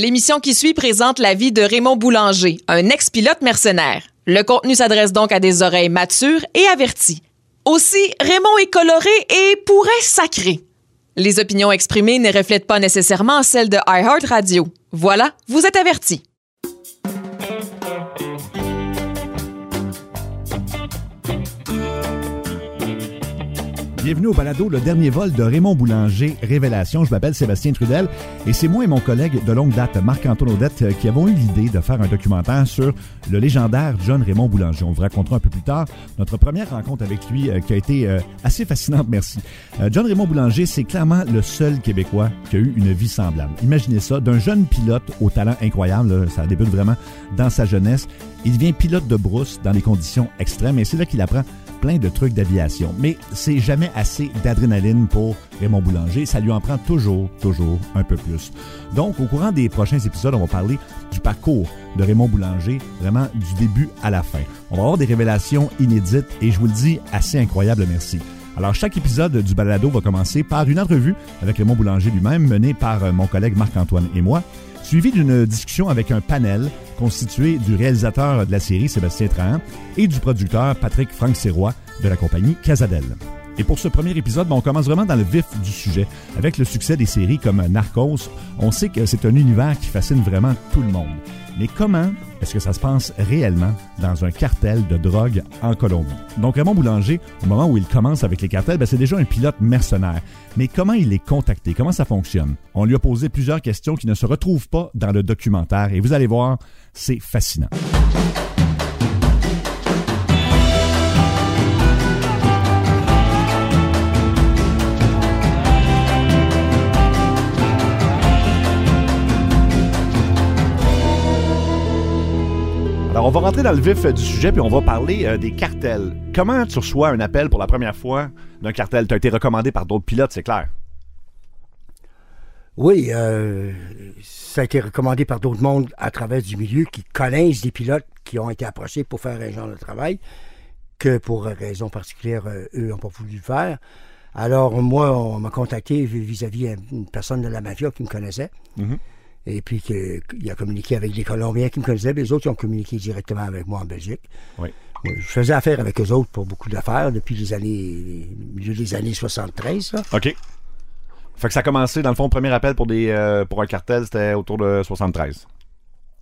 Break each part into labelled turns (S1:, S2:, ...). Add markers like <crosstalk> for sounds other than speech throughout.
S1: L'émission qui suit présente la vie de Raymond Boulanger, un ex-pilote mercenaire. Le contenu s'adresse donc à des oreilles matures et averties. Aussi, Raymond est coloré et pourrait sacrer. Les opinions exprimées ne reflètent pas nécessairement celles de iHeartRadio. Voilà, vous êtes avertis.
S2: Bienvenue au balado Le Dernier Vol de Raymond Boulanger, Révélation. Je m'appelle Sébastien Trudel et c'est moi et mon collègue de longue date, Marc-Antoine Audette, euh, qui avons eu l'idée de faire un documentaire sur le légendaire John Raymond Boulanger. On vous racontera un peu plus tard notre première rencontre avec lui euh, qui a été euh, assez fascinante, merci. John Raymond Boulanger, c'est clairement le seul Québécois qui a eu une vie semblable. Imaginez ça, d'un jeune pilote au talent incroyable, ça débute vraiment dans sa jeunesse. Il devient pilote de brousse dans des conditions extrêmes et c'est là qu'il apprend plein de trucs d'aviation. Mais c'est jamais assez d'adrénaline pour Raymond Boulanger. Ça lui en prend toujours, toujours un peu plus. Donc, au courant des prochains épisodes, on va parler du parcours de Raymond Boulanger, vraiment du début à la fin. On va avoir des révélations inédites et je vous le dis, assez incroyable, merci. Alors, chaque épisode du balado va commencer par une entrevue avec Raymond Boulanger lui-même, menée par mon collègue Marc-Antoine et moi suivi d'une discussion avec un panel constitué du réalisateur de la série Sébastien Trahan et du producteur Patrick Franck Serrois de la compagnie Casadel. Et pour ce premier épisode, ben, on commence vraiment dans le vif du sujet. Avec le succès des séries comme Narcos, on sait que c'est un univers qui fascine vraiment tout le monde. Mais comment est-ce que ça se passe réellement dans un cartel de drogue en Colombie? Donc Raymond Boulanger, au moment où il commence avec les cartels, ben, c'est déjà un pilote mercenaire. Mais comment il est contacté? Comment ça fonctionne? On lui a posé plusieurs questions qui ne se retrouvent pas dans le documentaire et vous allez voir, c'est fascinant. On va rentrer dans le vif du sujet puis on va parler euh, des cartels. Comment tu reçois un appel pour la première fois d'un cartel? Tu as été recommandé par d'autres pilotes, c'est clair.
S3: Oui, euh, ça a été recommandé par d'autres mondes à travers du milieu qui connaissent des pilotes qui ont été approchés pour faire un genre de travail que pour raison particulière, euh, eux n'ont pas voulu le faire. Alors, moi, on m'a contacté vis-à-vis d'une personne de la mafia qui me connaissait. Mm-hmm et puis qu'il a communiqué avec les Colombiens qui me connaissaient, les autres ils ont communiqué directement avec moi en Belgique. Oui. Je faisais affaire avec eux autres pour beaucoup d'affaires depuis les années, milieu des années 73.
S2: OK. Fait que ça a commencé, dans le fond, le premier appel pour, des, euh, pour un cartel, c'était autour de 73.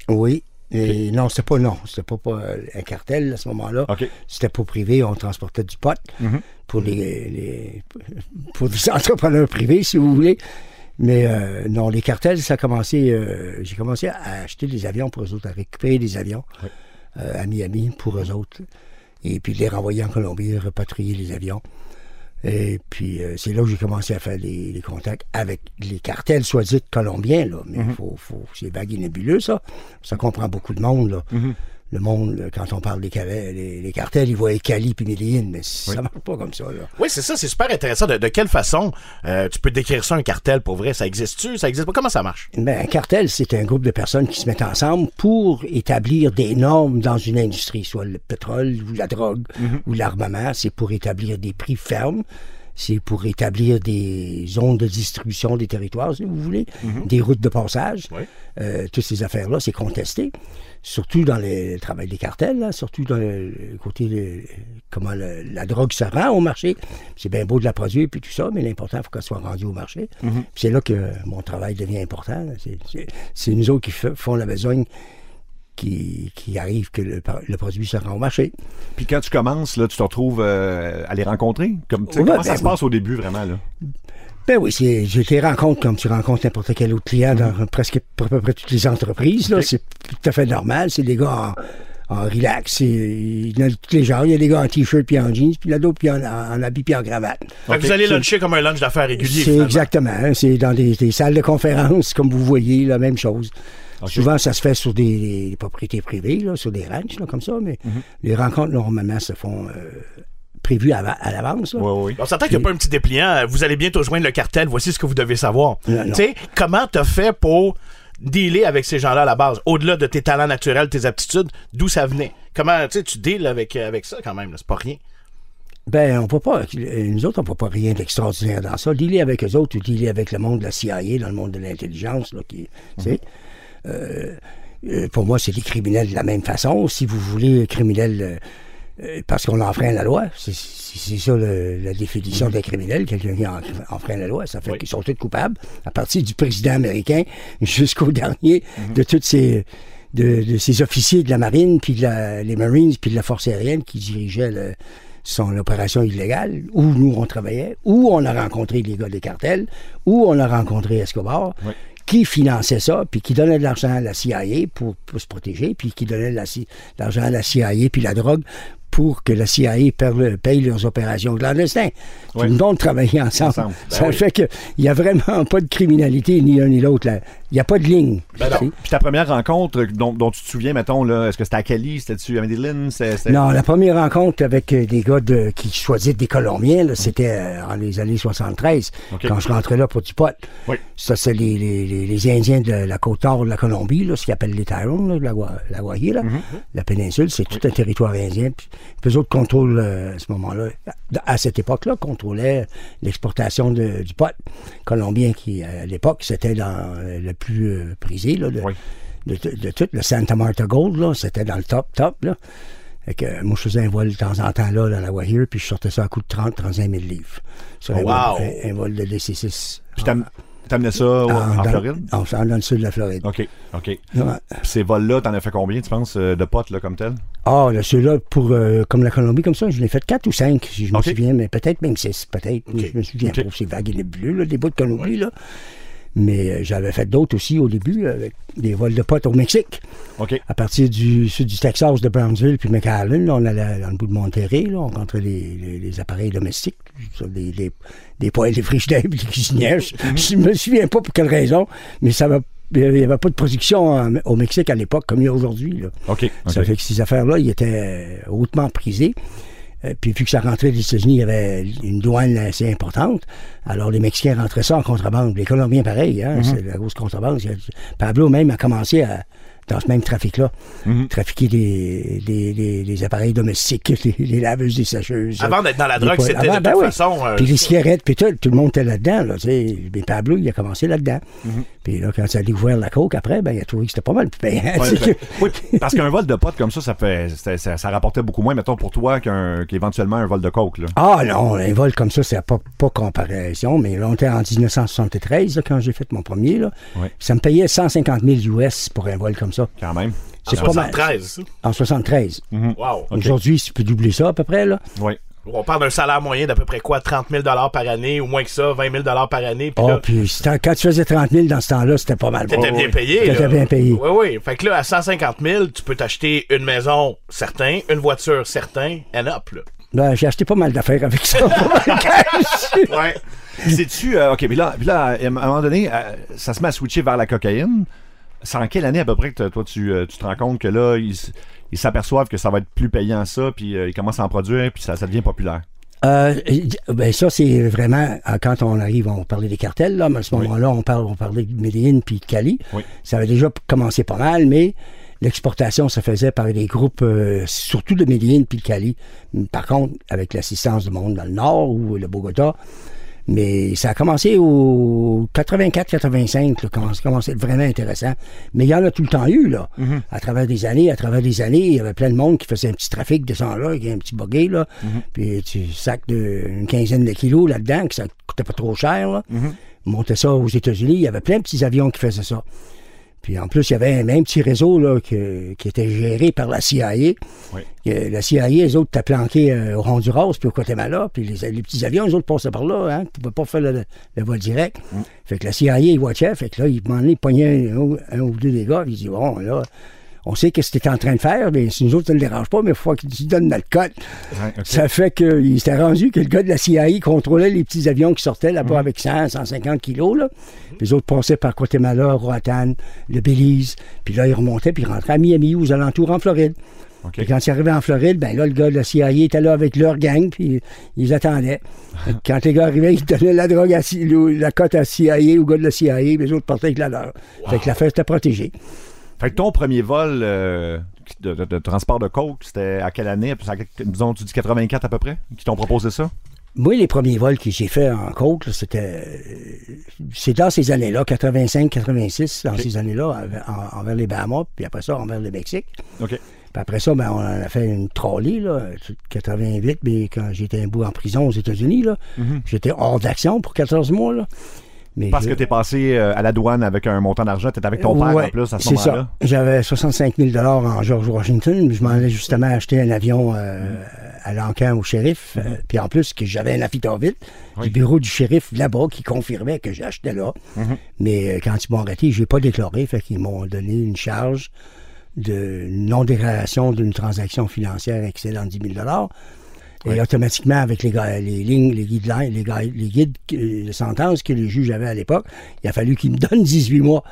S3: Oui. Et non, c'était pas non, c'était pas, pas, un cartel à ce moment-là. C'était pas privé, on transportait du pot mm-hmm. pour les, pour des <laughs> entrepreneurs privés, si vous voulez. Mais euh, non, les cartels, ça a commencé. Euh, j'ai commencé à acheter des avions pour eux autres, à récupérer des avions euh, à Miami pour eux autres. Et puis les renvoyer en Colombie, repatrier les avions. Et puis c'est là que j'ai commencé à faire les, contacts avec les cartels, soit dit colombiens, là. Mais mm-hmm. faut, faut, c'est vague et nébuleux, ça. Ça comprend beaucoup de monde, là. Mm-hmm le monde, quand on parle des les, cartels, ils voient Cali puis Medellin, mais ça marche pas comme ça.
S4: Oui, c'est ça, c'est super intéressant. De, quelle façon euh, tu peux décrire ça, un cartel, pour vrai? Ça existe-tu? Ça existe pas? Comment ça marche?
S3: Ben, un cartel, c'est un groupe de personnes qui se mettent ensemble pour établir des normes dans une industrie, soit le pétrole ou la drogue mhm. ou l'armement. C'est pour établir des prix fermes c'est pour établir des zones de distribution des territoires, si vous voulez, mhm. des routes de passage. Euh, toutes ces affaires-là, c'est contesté surtout dans le travail des cartels, surtout dans le, côté de comment la drogue se rend au marché. C'est bien beau de la produire puis tout ça, mais l'important, il faut qu'elle soit rendue au marché. Mhm. C'est là que mon travail devient important. C'est nous autres qui font la besogne qui, arrive que le, produit se rend au marché.
S2: Puis quand tu commences, là, tu te retrouves euh, à les rencontrer? Comme, comment ça ben se passe au début, vraiment? Là?
S3: Ben oui, je les rencontre comme tu rencontres n'importe quel autre client dans presque à peu près toutes les entreprises. C'est tout à fait normal. C'est des gars en, relax. Il y en a tous les genres. Il y a des gars en t-shirt puis en jeans, puis il y a d'autres puis en, habit puis en cravate.
S4: vous allez luncher comme un lunch d'affaires régulier.
S3: C'est exactement. Hein. C'est dans des, salles de conférence, comme vous voyez, la même chose. Souvent, ça se fait sur des, propriétés privées, sur des ranchs, comme ça, mais mm-hmm. les rencontres, normalement, se font euh, prévu à, l'avance.
S4: Oui, oui. On s'entend qu'il n'y a pas un petit dépliant. Euh, vous allez bientôt joindre le cartel. Voici ce que vous devez savoir. Tu sais, comment tu as fait pour dealer avec ces gens-là à la base? Au-delà de tes talents naturels, tes aptitudes, d'où ça venait? Comment tu deals avec, avec ça quand même? C'est pas rien.
S3: Ben, on peut pas. Nous autres, on ne peut pas rien d'extraordinaire dans ça. Dealer avec eux autres ou dealer avec le monde de la CIA, dans le monde de l'intelligence, là, qui. pour moi, c'est des criminels de la même façon. Si vous voulez criminels parce qu'on enfreint la loi, c'est ça la définition d'un criminel, quelqu'un qui enfreint la loi, ça fait qu'ils sont tous coupables, à partir du président américain <laughs> jusqu'au dernier mm-hmm. de toutes ces de, ces officiers de la marine, puis de les Marines, puis de la force aérienne qui dirigeaient son opération illégale, où nous on travaillait, où on a rencontré les gars des cartels, où on a rencontré Escobar, qui finançait ça, puis qui donnait de l'argent à la CIA pour, pour, se protéger, puis qui donnait de l'argent à la CIA puis la drogue pour que la CIA paye leurs opérations clandestines. Tout le monde travaillait ensemble. ça ben fait qu'il n'y a vraiment pas de criminalité, ni l'un ni l'autre. Il n'y a pas de ligne.
S2: Ben Puis ta première rencontre dont, tu te souviens, mettons, est-ce que c'était à Cali? C'était-tu à Medellin?
S3: Non, la première rencontre avec euh, des gars qui choisissaient des Colombiens, c'était euh, en les années 73, quand je rentrais là pour du pot. Ça, c'est les, Indiens de la côte nord de la Colombie, ce qu'ils appellent les Tyrone, la, la mhm. la péninsule. C'est tout un territoire indien. Puis eux autres contrôlent, euh, à ce moment-là, à cette époque-là, contrôlaient l'exportation du pot colombien qui, à l'époque, c'était dans euh, le plus euh, prisé là, de, tout. Le Santa Marta Gold, c'était dans le top, top. Là. que, moi, je faisais un vol de temps en temps là, dans la Guajire, puis je sortais ça à coup de 30, 35 000 livres.
S4: Sur un, wow.
S3: vol, un, vol de DC-6.
S2: T'amenais ça en, Floride?
S3: En, dans le sud de la Floride.
S2: OK, OK. Ces vols-là, t'en as fait combien, tu penses, euh, de potes, là, comme tel?
S3: Ah, là, ceux-là, pour, euh, comme la Colombie, comme ça, je l'ai fait quatre ou cinq, si je me souviens, mais peut-être même six, peut-être. Je me souviens pas, c'est vague et nébuleux, là, des bouts de Colombie, là. Mais euh, j'avais fait d'autres aussi au début, avec des vols de potes au Mexique.
S2: OK.
S3: À partir du sud du Texas, de Brownsville, puis McAllen, on allait dans le bout de Monterrey, là, on rentrait les, les, appareils domestiques, des, des, des poêles, des frigidaires, des cuisinières. Je me souviens pas pour quelle raison, mais ça va il n'y avait pas de production au Mexique à l'époque comme il y a aujourd'hui. Ça fait que ces affaires-là, ils étaient hautement prisées. Euh, puis vu que ça rentrait des États-Unis, il y avait une douane assez importante. Alors les Mexicains rentraient ça en contrebande. Les Colombiens, pareil, hein, mhm. c'est la grosse contrebande. Pablo même a commencé à, dans ce même trafic-là. Mhm. Trafiquer des, des, des, appareils domestiques, <laughs> les, laveuses, des sacheuses.
S4: Avant d'être dans la drogue, c'était de ben toute façon.
S3: Euh, puis les cigarettes, puis tout, tout le monde était là-dedans. Là, mais Pablo, il a commencé là-dedans. Mhm. Puis là, quand il a découvert la coke après, ben, il a trouvé que c'était pas mal.
S2: Ben, oui, parce qu'un vol de potes comme ça, ça, fait, ça, ça, rapportait beaucoup moins, mettons, pour toi qu'éventuellement un vol de coke. Là.
S3: Ah non, un vol comme ça, c'est pas, pas comparaison. Mais là, on était en 1973, quand j'ai fait mon premier. Là. Ça me payait 150 000 US pour un vol comme ça.
S2: Quand même.
S4: C'est en 73,
S3: En 73.
S4: Mhm. Wow.
S3: Aujourd'hui, tu peux doubler ça à peu près, là.
S2: Oui.
S4: On parle d'un salaire moyen d'à peu près quoi? 30 000 par année, ou moins que ça, 20 000 par année.
S3: Puis oh, puis quand tu faisais 30 000 dans ce temps-là, c'était pas mal.
S4: T'étais bien payé.
S3: T'étais bien payé.
S4: Oui, oui. Fait que là, à 150 000, tu peux t'acheter une maison, certain, une voiture, certain, and up, là.
S3: Ben, j'ai acheté pas mal d'affaires avec ça. <laughs>
S4: ouais.
S2: C'est-tu. Euh, OK, mais là, là, à un moment donné, euh, ça se met à switcher vers la cocaïne. C'est en quelle année à peu près que toi, tu, euh, tu te rends compte que là, ils ils s'aperçoivent que ça va être plus payant ça, puis euh, ils commencent à en produire, puis ça, devient populaire?
S3: Euh, ben ça, c'est vraiment, quand on arrive, on parlait des cartels, là, mais à ce moment-là, on, parle, on parlait de Medellin puis de Cali. Ça avait déjà commencé pas mal, mais l'exportation se faisait par des groupes, surtout de Medellin puis de Cali. Par contre, avec l'assistance du monde dans le nord ou le Bogota, mais ça a commencé au 84-85, quand ça commençait à être vraiment intéressant. Mais il y en a tout le temps eu, là. Mm-hmm. À travers des années, à travers des années, il y avait plein de monde qui faisait un petit trafic de sang-là, avec un petit buggy, là. Mm-hmm. Puis tu sacs de, une quinzaine de kilos là-dedans, que ça coûtait pas trop cher, là. Mm-hmm. Montait ça aux États-Unis. Il y avait plein de petits avions qui faisaient ça. Puis en plus, il y avait un même petit réseau là, qui était géré par la CIA. Oui. la CIA, les autres, étaient planqués euh, au Honduras puis au Guatemala. Puis les, les, petits avions, les autres passaient par là. Hein, ne pouvaient pas faire le, vol direct. Mm. Fait que la CIA, ils watchaient. Fait que là, ils demandaient, pognaient un, un, ou deux des gars. Puis ils disaient, bon, là, on sait que ce que tu en train de faire, mais si nous autres, ça ne dérange pas, mais il faut qu'il tu donnes notre code. Ça fait qu'il s'était rendu que le gars de la CIA contrôlait les petits avions qui sortaient là-bas mhm. avec 100, 150 kilos. Là. Les autres passaient par Guatemala, Roatan, le Belize, puis là, ils remontaient, puis ils rentraient à Miami, aux alentours en Floride. Et quand ils arrivaient en Floride, ben là, le gars de la CIA était là avec leur gang, puis ils attendaient. <laughs> quand les gars arrivaient, ils donnaient la drogue à la cote à CIA, au gars de la CIA, les autres partaient avec la leur. Fait que l'affaire était protégée.
S2: Fait que ton premier vol euh, de, transport de coke, c'était à quelle année? Disons, tu dis 84 à peu près, qui t'ont proposé ça?
S3: Moi, les premiers vols que j'ai faits en côte, c'était. C'est dans ces années-là, 85, 86, dans ces années-là, envers les Bahamas, puis après ça, envers le Mexique.
S2: OK.
S3: Puis après ça, ben, on a fait une trolley, là, 88, mais quand j'étais un bout en prison aux États-Unis, là,
S2: Mhm.
S3: j'étais hors d'action pour 14 mois, là. Mais
S2: Parce
S3: je-
S2: que tu es passé euh, à la douane avec un montant d'argent, tu étais avec ton père
S3: Ouais,
S2: en plus à ce
S3: c'est ça.
S2: moment-là.
S3: J'avais 65 000 en George Washington. Je m'en allais justement acheter un avion euh, à l'encan au shérif. Euh, puis en plus, que j'avais un affidavit
S2: Oui.
S3: du bureau du shérif là-bas qui confirmait que j'achetais là.
S2: Mhm.
S3: Mais quand ils m'ont arrêté, je n'ai pas déclaré. Fait qu'ils m'ont donné une charge de non-déclaration d'une transaction financière excédant 10 000 et
S2: Oui.
S3: automatiquement, avec les, les lignes, les guidelines, les, ga- les guides euh, de sentence que les juges avaient à l'époque, il a fallu qu'ils me donnent 18 mois.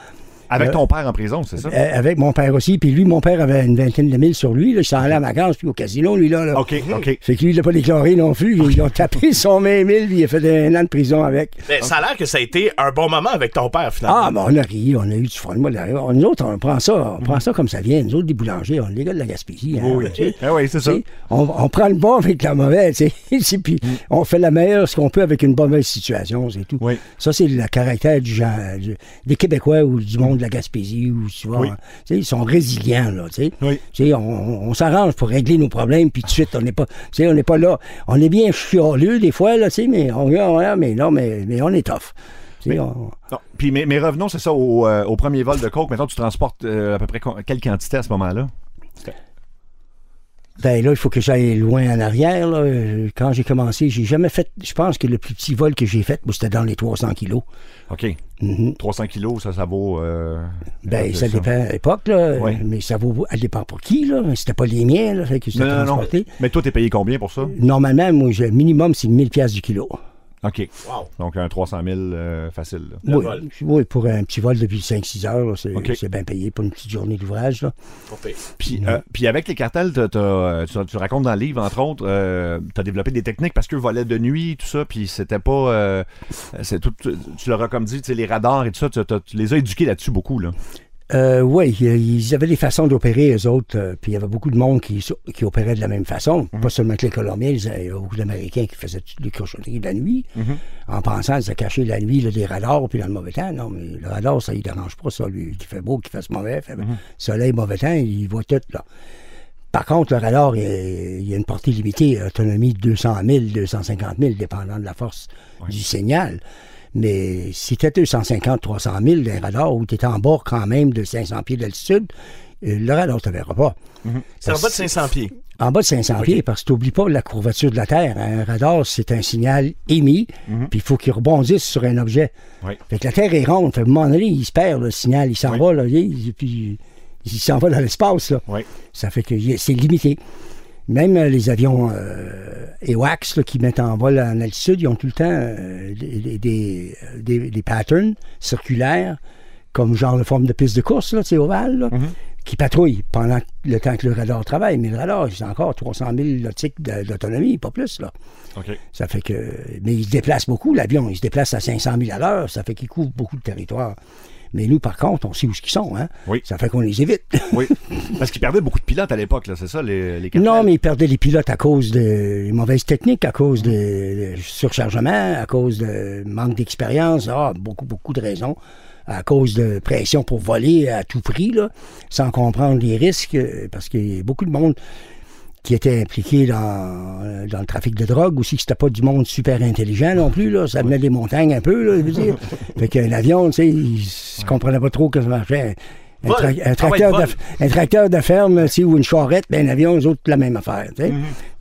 S2: Avec
S3: Euh,
S2: ton père en prison, c'est ça?
S3: Euh, avec mon père aussi. Puis lui, mon père avait une vingtaine de mille sur lui. Là, il s'en allait en vacances, puis au casino, lui, là. là.
S2: OK, OK.
S3: Fait que lui, il l'a pas déclaré non plus. Ils ont tapé <laughs> son 20 000, puis il a fait un an de prison avec.
S4: Mais ça a l'air que ça a été un bon moment avec ton père, finalement.
S3: Ah, ben on a ri, on a eu du fun. Moi, nous autres, on prend ça, on prend ça comme ça vient. Nous autres, des boulangers, on est les gars de la Gaspésie. hein,
S2: Oui,
S3: tu sais.
S2: Ah oui, c'est ça.
S3: On, on prend le bon avec la mauvaise, tu sais. <laughs> puis on fait la meilleure ce qu'on peut avec une mauvaise situation, c'est tout.
S2: Oui.
S3: Ça, c'est le caractère du genre, du- des Québécois ou du monde de la Gaspésie, ou tu vois,
S2: Oui.
S3: tu sais, ils sont résilients, là, tu sais.
S2: Oui.
S3: Tu sais, on, on- s'arrange pour régler nos problèmes, puis tout de suite, on n'est pas, tu sais, on n'est pas là. On est bien chialeux des fois, là, tu sais, mais on, on- mais non, mais, mais on est tough. On-
S2: Non. Puis, mais, mais revenons, c'est ça, au, euh, au premier vol de coke. Maintenant, tu transportes euh, à peu près quelle quantité à ce moment-là?
S3: Ben là, il faut que j'aille loin en arrière. Là. Quand j'ai commencé, j'ai jamais fait. Je pense que le plus petit vol que j'ai fait, moi, c'était dans les 300 kilos.
S2: OK.
S3: Mhm.
S2: 300 kilos, ça, ça vaut. euh,
S3: Ben, ça dépend à l'époque, là.
S2: Oui.
S3: Mais ça vaut. Elle dépend pour qui, là. C'était pas les miens, là. Fait que c'était
S2: Non, non, non. Mais toi, t'es payé combien pour ça?
S3: Normalement, moi, j'ai- minimum, c'est 1000 pièces du kilo.
S2: OK.
S4: Wow.
S2: Donc, un 300 000 euh, facile. là.
S4: Le
S3: Oui,
S4: vol.
S3: oui, pour un petit vol depuis 5-6 heures, là, c'est bien payé pour une petite journée d'ouvrage.
S2: Puis, euh, puis avec les cartels, t'as- t'as, euh, tu, tu racontes dans le livre, entre autres, tu as développé des techniques parce qu'eux volaient de nuit, tout ça, puis c'était pas... euh, c'est tout, tu, tu leur as comme dit, tu sais, les radars et tout ça, tu, t'as- tu les as éduqués là-dessus beaucoup, là.
S3: Euh, oui, ils avaient des façons d'opérer, eux autres. euh, puis il y avait beaucoup de monde qui, qui opérait de la même façon.
S2: Mhm.
S3: Pas seulement que les Colombiens, il y avait beaucoup d'Américains qui faisaient toutes les cochonneries de la nuit,
S2: Mhm.
S3: en pensant se cacher la nuit là, des radars, puis dans le mauvais temps. Non, mais le radar, ça ne dérange pas, ça, lui, qui fait beau, qui fasse mauvais. Fait,
S2: Mhm.
S3: Soleil, mauvais temps, il voit tout, là. Par contre, le radar, il, y a une portée limitée, autonomie de 200 000, 250 000, dépendant de la force du signal. Mais si tu 250, 300 000 d'un radar où tu es en bord quand même de 500 pieds d'altitude, euh, le radar ne te verra pas.
S4: C'est en bas de 500 pieds.
S3: En bas de 500 pieds, parce que n'oublies pas la courvature de la Terre. Un radar, c'est un signal émis, puis il faut qu'il rebondisse sur un objet.
S2: Oui.
S3: Fait que la Terre est ronde. Fait que à un moment donné, il se perd, le signal. Il s'en
S2: Oui.
S3: va, là, il- puis il s'en va dans l'espace.
S2: Oui.
S3: Ça fait que c'est limité. Même euh, les avions euh, EWAX là, qui mettent en vol en altitude, ils ont tout le temps euh, des, des, des- des patterns circulaires, comme genre de forme de piste de course, là, ovale, là, qui patrouillent pendant le temps que le radar travaille. Mais le radar, c'est encore 300 000 nautiques d'autonomie, pas plus. Là. Ça fait que. Mais il se déplace beaucoup, l'avion. Il se déplace à 500 000 à l'heure. Ça fait qu'il couvre beaucoup de territoire. Mais nous, par contre, on sait où ils sont. Hein?
S2: Oui.
S3: Ça fait qu'on les évite. <laughs>
S2: Oui. Parce qu'ils perdaient beaucoup de pilotes à l'époque, là, c'est ça, les, les?
S3: Non, mais ils perdaient les pilotes à cause de mauvaises techniques, à cause de, de surchargement, à cause de manque d'expérience, ah, beaucoup, beaucoup de raisons. À cause de pression pour voler à tout prix, là, sans comprendre les risques, parce qu'il y a beaucoup de monde qui était impliqué dans, dans le trafic de drogue aussi, que c'était pas du monde super intelligent non plus, là. Ça venait des montagnes un peu, là, je veux dire. <laughs> fait qu'un avion, tu sais, il ne comprenait pas trop comment ça marchait. Un,
S4: Vol.
S3: tra- un
S4: Ah ouais,
S3: tracteur de, un tracteur de ferme, ou une charrette, ben, un avion, eux autres, la même affaire, sais.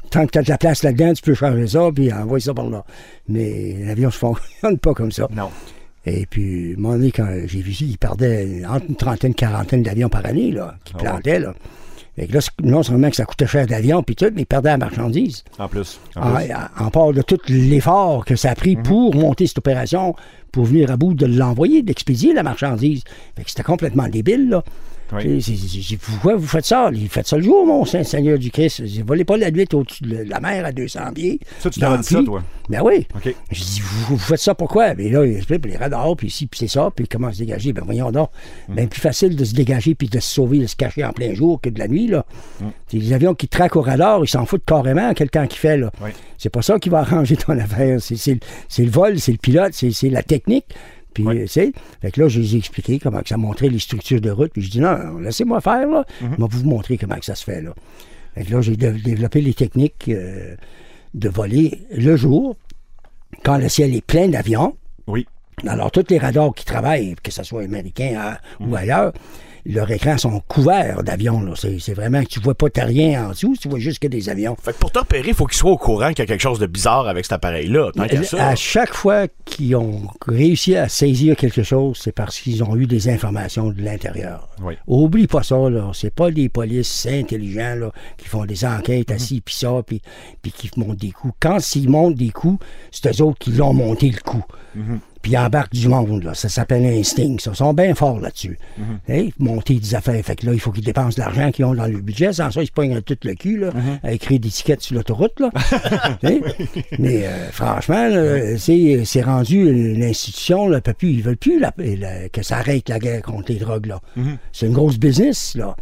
S3: Tant que tu as de la place là-dedans, tu peux changer ça, puis envoyer ça par là. Mais l'avion ne fonctionne pas comme ça.
S2: Non.
S3: Et puis, à un moment donné, quand j'ai vu ça, il perdait entre une trentaine, quarantaine d'avions par année, là, qui
S2: Ah ouais.
S3: plantaient, là. Fait que là, non seulement que ça coûtait cher d'avion, puis tout, mais il perdait la marchandise.
S2: En plus. En
S3: En,
S2: plus.
S3: en part de tout l'effort que ça a pris pour monter cette opération, pour venir à bout de l'envoyer, d'expédier la marchandise. Fait que c'était complètement débile, là. pourquoi vous faites ça? Il fait ça le jour, mon Saint-Seigneur du Christ. Vous volez pas la nuit au-dessus de la mer à 200 pieds.
S2: Ça, tu dit ça, toi?
S3: Ben oui. Je dis, vous, faites ça pourquoi? Ben là, il explique, les radars, puis ici, puis c'est ça, puis comment se dégager? Ben voyons donc. Mm. Ben plus facile de se dégager puis de se sauver, de se cacher en plein jour que de la nuit, là. Mm. Les avions qui traquent au radar, ils s'en foutent carrément quel temps qu'il fait, là. C'est pas ça qui va <laughs> arranger ton affaire. C'est le vol, c'est le pilote, c'est la technique. Puis, tu sais, fait que là, je les ai expliqué comment ça montrait les structures de route. Puis je dis, non, laissez-moi faire, là. Je vais vous montrer comment ça se fait, là. Fait que là, j'ai développé les techniques euh, de voler le jour, quand le ciel est plein d'avions.
S2: Oui.
S3: Alors, tous les radars qui travaillent, que ce soit américain hein, ou mm-hmm. ailleurs, leurs écrans sont couverts d'avions. C'est vraiment que tu vois pas rien en dessous, tu vois juste que des avions.
S4: Fait que pour t'opérer, il faut qu'ils soient au courant qu'il y a quelque chose de bizarre avec cet appareil-là.
S3: À chaque fois qu'ils ont réussi à saisir quelque chose, c'est parce qu'ils ont eu des informations de l'intérieur.
S2: Oui.
S3: Oublie pas ça, là. C'est pas des polices intelligents là, qui font des enquêtes mhm. assis, puis ça, puis, qui montent des coups. Quand ils montent des coups, c'est eux autres qui l'ont monté le coup. Mhm puis ils embarquent du monde. Là. Ça s'appelle instinct. Ils sont bien forts là-dessus. Mm monter des affaires. Fait que là, il faut qu'ils dépensent l'argent qu'ils ont dans le budget. Sans ça, ils se pognent tout le cul là, mhm. à écrire des tickets sur l'autoroute. Là. <laughs> Mais euh, franchement, c'est rendu l'institution. Le plus, ils veulent plus que ça arrête la guerre contre les drogues. là. Mhm. C'est une grosse business. là.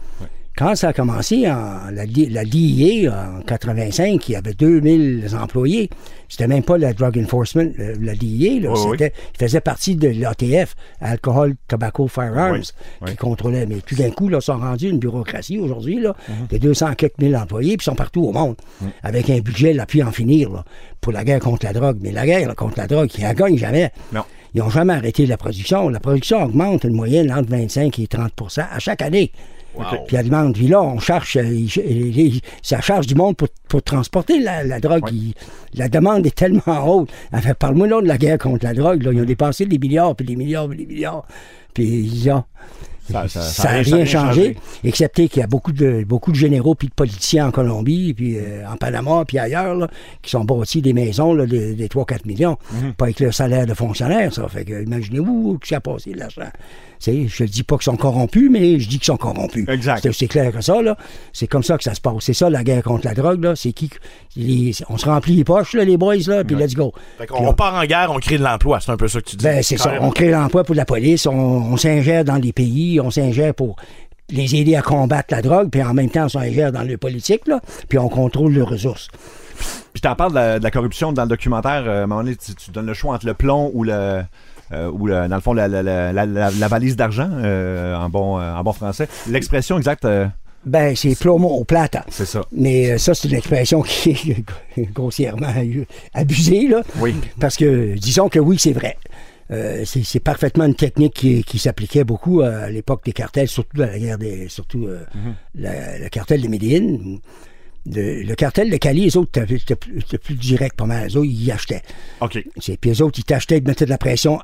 S3: Quand ça a commencé, en, la, la DIA, en 85, il y avait 2000 employés. C'était même pas la Drug Enforcement, la DIA. Là, Il faisait partie de l'ATF, Alcohol, Tobacco, Firearms, qui contrôlait. Mais tout d'un coup, là, ils sont rendus une bureaucratie aujourd'hui, là, mhm. de 200 quelques mille employés, puis ils sont partout au monde, avec un budget, là, puis en finir, pour la guerre contre la drogue. Mais la guerre contre la drogue, ils ne gagnent jamais. Ils n'ont jamais arrêté la production. La production augmente une moyenne entre 25 et 30% à chaque année. Puis elle demande, puis là, on cherche, euh, ça charge du monde pour, transporter la, drogue. la demande est tellement haute. Parle-moi là de la guerre contre la drogue. Là. Ils ont dépassé des milliards, puis des milliards, puis des milliards. Puis ils ont, ça n'a rien, changé, excepté qu'il y a beaucoup de, beaucoup de généraux puis de politiciens en Colombie, puis euh, en Panama, puis ailleurs, qui sont bâtis des maisons là, des, 3-4 millions, mhm. pas avec le salaire de fonctionnaire, ça. Fait que imaginez-vous que ça a passé l'argent. Je ne dis pas qu'ils sont corrompus, mais je dis qu'ils sont corrompus.
S2: Exact.
S3: C'est clair que ça, là. C'est comme ça que ça se passe. C'est ça, la guerre contre la drogue, là. C'est qui. on se remplit les poches, là, les boys, là, puis let's go.
S4: on, part en guerre, on crée de l'emploi. C'est un peu ça que tu dis.
S3: Ben, c'est ça. On crée l'emploi pour la police. On, on s'ingère dans les pays. On s'ingère pour les aider à combattre la drogue, puis en même temps, on s'ingère dans le politique, là, puis on contrôle les ressources.
S2: Puis t'en parles de la, corruption dans le documentaire. Euh, à un moment donné, tu, donnes le choix entre le plomb ou le. Euh, ou dans le fond, la, valise d'argent, euh, en, bon, en bon français. L'expression exacte.
S3: Ben, c'est plomo au plata.
S2: C'est ça.
S3: Mais ça, c'est une expression qui est <laughs> grossièrement <laughs> abusée, là.
S2: Oui.
S3: Parce que, disons que oui, c'est vrai. Euh, c'est parfaitement une technique qui, s'appliquait beaucoup à l'époque des cartels, surtout dans la guerre des. surtout euh, mhm. le cartel de Médine. le cartel de Cali, les autres étaient plus, direct pas mal. Les autres, ils achetaient.
S2: OK.
S3: Puis les autres, ils t'achetaient, ils mettaient de la pression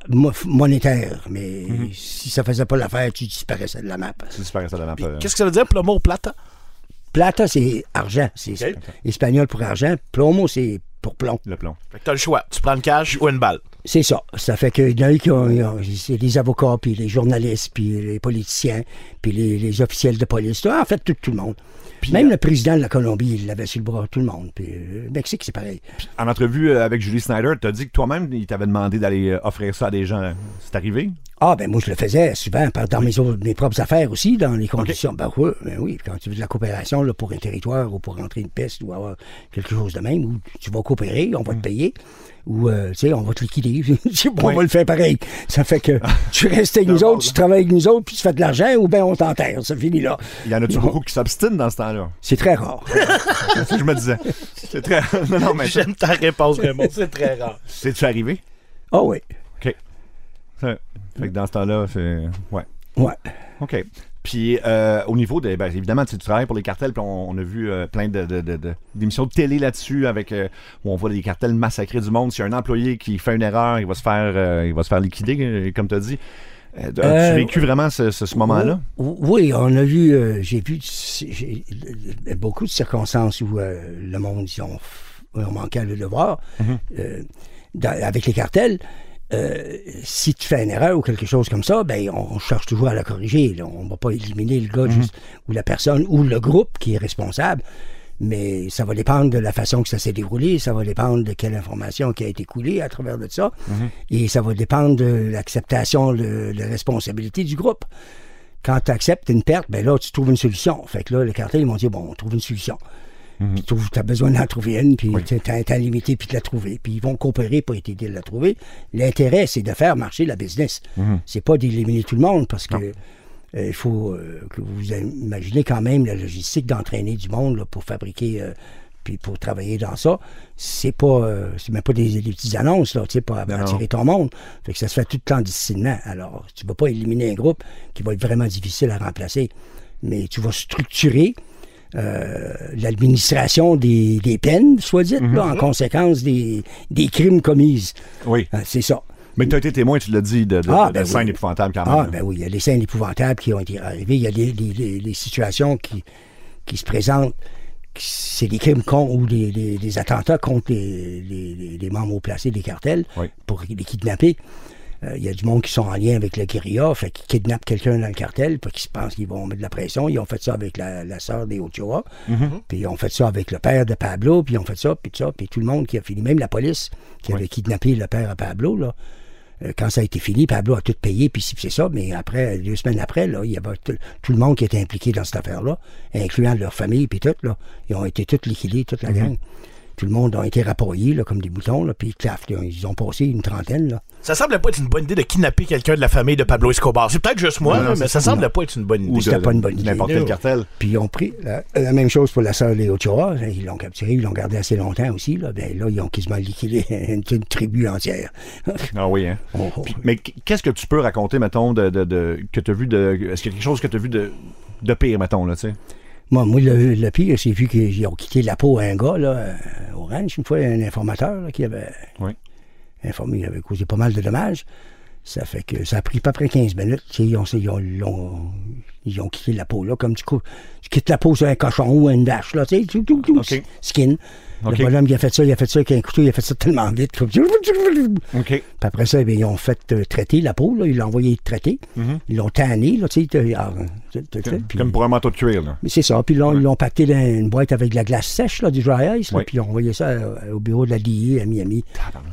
S3: monétaire. Mais mhm. si ça faisait pas l'affaire, tu disparaissais de la map.
S2: Tu disparaissais de la map. Euh.
S4: Qu'est-ce que ça veut dire, plomo plata?
S3: Plata, c'est argent. C'est espagnol pour argent. Plomo, c'est pour plomb.
S2: Le plomb.
S4: Fait que t'as le choix. Tu prends le cash ou une balle.
S3: C'est ça. Ça fait qu'il y en a qui ont, c'est les avocats, puis les journalistes, puis les politiciens, puis les, officiels de police. En fait, tout, tout le monde. Même euh, le président de la Colombie, il l'avait sur le bras, tout le monde. Puis le euh, Mexique, c'est pareil.
S2: En entrevue euh, avec Julie Snyder, tu as dit que toi-même, il t'avait demandé d'aller offrir ça à des gens. C'est arrivé?
S3: Ah, ben moi, je le faisais souvent dans mes, mes, propres affaires aussi, dans les conditions. Ben, oui, ben oui, quand tu veux de la coopération là, pour un territoire ou pour rentrer une piste ou avoir quelque chose de même, ou tu vas coopérer, on va te mm. payer ou euh, tu sais, on va te liquider. <laughs> on va le faire pareil. Ça fait que <laughs> tu restes avec nous autres, tu travailles avec nous autres, puis tu fais de l'argent, ou bien on t'enterre. Ça finit là.
S2: Il y en a-tu beaucoup qui s'obstinent dans ce temps-là?
S3: C'est très rare. <laughs>
S2: c'est ce que je me disais. C'est très
S4: non, non, mais J'aime ta réponse, Raymond. C'est très rare.
S2: C'est-tu arrivé?
S3: Ah oh, oui.
S2: OK. Fait que dans ce temps-là, c'est. Ouais.
S3: Ouais.
S2: OK. Puis euh, au niveau de. Ben, évidemment, tu travailles pour les cartels, puis on, a vu euh, plein de, d'émissions de, télé là-dessus avec euh, où on voit les cartels massacrer du monde. S'il y a un employé qui fait une erreur, il va se faire, il va se faire liquider, comme tu as dit. As-tu vécu vraiment ce, moment-là?
S3: Oui, on a vu, j'ai vu beaucoup de circonstances où le monde, ils ont, manqué le devoir mm-hmm. avec les cartels. Euh, si tu fais une erreur ou quelque chose comme ça, ben on, cherche toujours à la corriger. On ne va pas éliminer le gars mhm. ou la personne ou le groupe qui est responsable. Mais ça va dépendre de la façon que ça s'est déroulé, ça va dépendre de quelle information qui a été coulée à travers de ça, mhm. et ça va dépendre de l'acceptation de, la responsabilité du groupe. Quand tu acceptes une perte, ben là, tu trouves une solution. Fait que là, le cartel, ils m'ont dit, bon, on trouve une solution. Mhm. Tu as besoin d'en trouver une, puis tu as, limité, puis de la trouver. Puis ils vont coopérer pour t'aider à la trouver. L'intérêt, c'est de faire marcher la business. Mhm. C'est pas d'éliminer tout le monde, parce que euh, il faut euh, que vous imaginez quand même la logistique d'entraîner du monde pour fabriquer euh, puis pour travailler dans ça. C'est pas c'est même pas des, petites annonces là, pour attirer ton monde. Fait que ça se fait tout clandestinement. Alors, tu vas pas éliminer un groupe qui va être vraiment difficile à remplacer, mais tu vas structurer l'administration des, peines, soit dit, mhm. en conséquence des, des crimes commises.
S2: Oui.
S3: c'est ça.
S2: Mais tu as été témoin, tu l'as dit, de,
S3: ah, ben
S2: scènes épouvantables quand
S3: même. Ah, ben oui, il y a des scènes épouvantables qui ont été arrivées. Il y a des, situations qui, qui se présentent. C'est des crimes contre ou des, attentats contre les, membres haut placés des cartels pour les kidnapper. Euh, il y a du monde qui sont en lien avec le guérilla, fait qu'ils kidnappent quelqu'un dans le cartel, puis qu'ils se pensent qu'ils vont mettre de la pression. Ils ont fait ça avec la, la sœur des Ochoa, mm-hmm. puis ils ont fait ça avec le père de Pablo, puis ils ont fait ça, puis tout ça, puis tout le monde qui a fini, même la police qui avait kidnappé le père de Pablo, là, euh, quand ça a été fini, Pablo a tout payé, puis c'est ça, mais après, deux semaines après, là, il y avait tout, le monde qui était impliqué dans cette affaire-là, incluant leur famille, puis tout, là, ils ont été tous liquidés, toute la mm-hmm. gang tout le monde a été rapproyés là, comme des boutons, là, puis ils ont passé une trentaine. Là.
S4: Ça semble pas être une bonne idée de kidnapper quelqu'un de la famille de Pablo Escobar. C'est peut-être juste moi, mais ça semble pas être une bonne idée.
S3: C'était pas une bonne idée.
S2: N'importe quel cartel.
S3: Puis ils ont pris la, même chose pour la sœur Léo Ochoa. Ils l'ont capturé, ils l'ont gardé assez longtemps aussi. Là. Ben, là, ils ont quasiment liquidé <laughs> une, tribu entière.
S2: ah oui, hein? Oh, oh. mais qu'est-ce que tu peux raconter, mettons, de, de, que tu as vu de. Est-ce qu'il y a quelque chose que tu as vu de, de pire, mettons, là, tu sais?
S3: Moi, moi le, pire, c'est vu qu'ils ont quitté la peau à un gars, là, euh, au ranch, une fois, un informateur qui avait informé, il avait causé pas mal de dommages. Ça fait que ça a pris pas près 15 minutes. Ils ont, ils, ont, ils, ont, quitté la peau, là, comme coup, tu quittes la peau sur un cochon ou une vache, là, tu sais, skin. Le bonhomme, il a fait ça, il a fait ça avec un couteau, il a fait ça tellement vite. <laughs> Puis après ça, eh ils ont fait euh, traiter la peau, là, ils l'ont envoyé traiter. Mm-hmm. Ils l'ont tanné, là, tu sais. Ah,
S2: comme pour un manteau de cuir, là.
S3: Mais c'est ça. Puis là, ils l'ont pacté dans une boîte avec de la glace sèche, là, du dry ice. puis ils ont envoyé ça euh, au bureau de la DIA à Miami.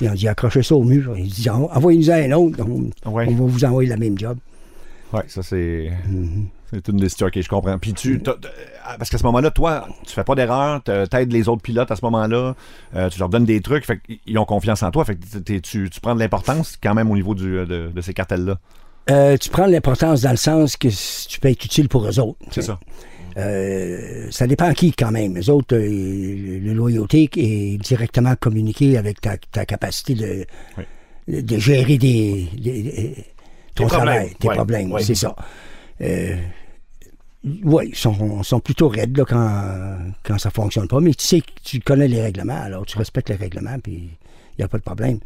S3: Ils ont dit accrochez ça au mur. Ils ont dit envoyez-nous un autre. On, va vous envoyer la même job.
S2: Oui, ça c'est. Mm-hmm. C'est une des situations, je comprends. Puis tu. Ah, parce qu'à ce moment-là, toi, tu fais pas d'erreur, t'aides les autres pilotes à ce moment-là, euh, tu leur donnes des trucs, fait ils ont confiance en toi, fait que tu, prends de l'importance quand même au niveau de, ces cartels-là.
S3: Euh, tu prends de l'importance dans le sens que tu peux être utile pour eux autres.
S2: C'est ça.
S3: Euh, ça dépend qui quand même. Les autres, le loyauté est directement communiqué avec ta, capacité de, de gérer des, ton travail, tes problèmes. C'est ça. Oui, ils sont, plutôt raides là, quand, quand ça fonctionne pas. Mais tu sais que tu connais les règlements, alors tu respectes les règlements, puis il n'y a pas de problème.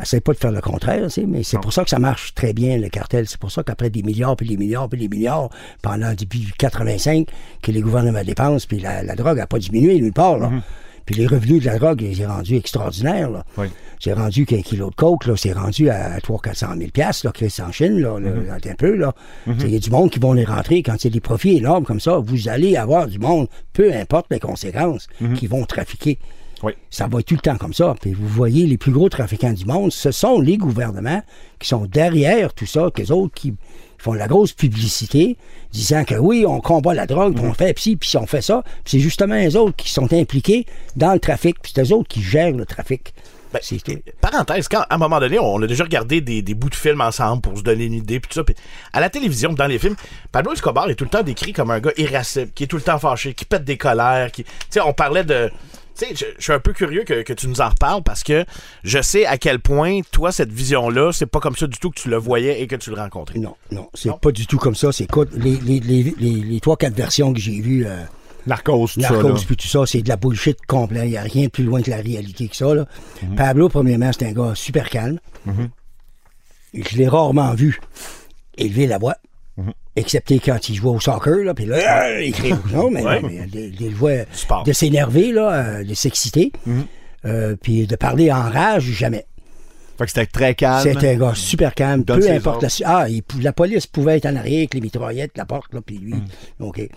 S3: Essaye pas de faire le contraire, mais c'est pour ça que ça marche très bien, le cartel. C'est pour ça qu'après des milliards, puis des milliards, puis des milliards, pendant depuis 85, que les gouvernements dépensent, puis la, drogue n'a pas diminué nulle part. Là. Mm-hmm. Puis les revenus de la drogue, c'est rendu extraordinaire. Là. C'est rendu qu'un kilo de coke, là, c'est rendu à 300 000 pièces là, Chris, en Chine, là, mm-hmm. un peu. Là. Mm-hmm. Il y a du monde qui vont les rentrer. Quand il y a des profits énormes comme ça, vous allez avoir du monde, peu importe les conséquences, mm-hmm. qui vont trafiquer. Ça va être tout le temps comme ça. Puis vous voyez, les plus gros trafiquants du monde, ce sont les gouvernements qui sont derrière tout ça, que les autres qui font la grosse publicité, disant que oui, on combat la drogue, on fait psy, puis on fait ça. Puis c'est justement les autres qui sont impliqués dans le trafic, puis c'est eux autres qui gèrent le trafic.
S4: Ben, parenthèse, quand à un moment donné, on a déjà regardé des, bouts de films ensemble pour se donner une idée, puis tout ça. Puis à la télévision, dans les films, Pablo Escobar est tout le temps décrit comme un gars irascible, qui est tout le temps fâché, qui pète des colères. Qui, tu sais, on parlait de je, suis un peu curieux que, tu nous en reparles parce que je sais à quel point, toi, cette vision-là, c'est pas comme ça du tout que tu le voyais et que tu le rencontrais.
S3: Non, non, c'est pas du tout comme ça. C'est les, les, les, les, trois, quatre versions que j'ai vues. Euh,
S2: Narcos, tout
S3: Narcos, puis tout ça, c'est de la bullshit complet. Il n'y a rien plus loin que la réalité que ça. Là. Mhm. Pablo, premièrement, c'est un gars super calme. Mhm. Je l'ai rarement vu élever la voix. Mhm. Excepté quand il jouait au soccer, là, puis là, il crie. Non, <laughs> mais, mais il jouait de s'énerver, là, euh, de s'exciter, mhm. euh, puis de parler en rage, jamais.
S2: Fait que c'était très calme.
S3: C'était un gars super calme. peu importe la, ah, la police pouvait être en arrière avec les mitraillettes, la porte, là, puis lui, mm. OK.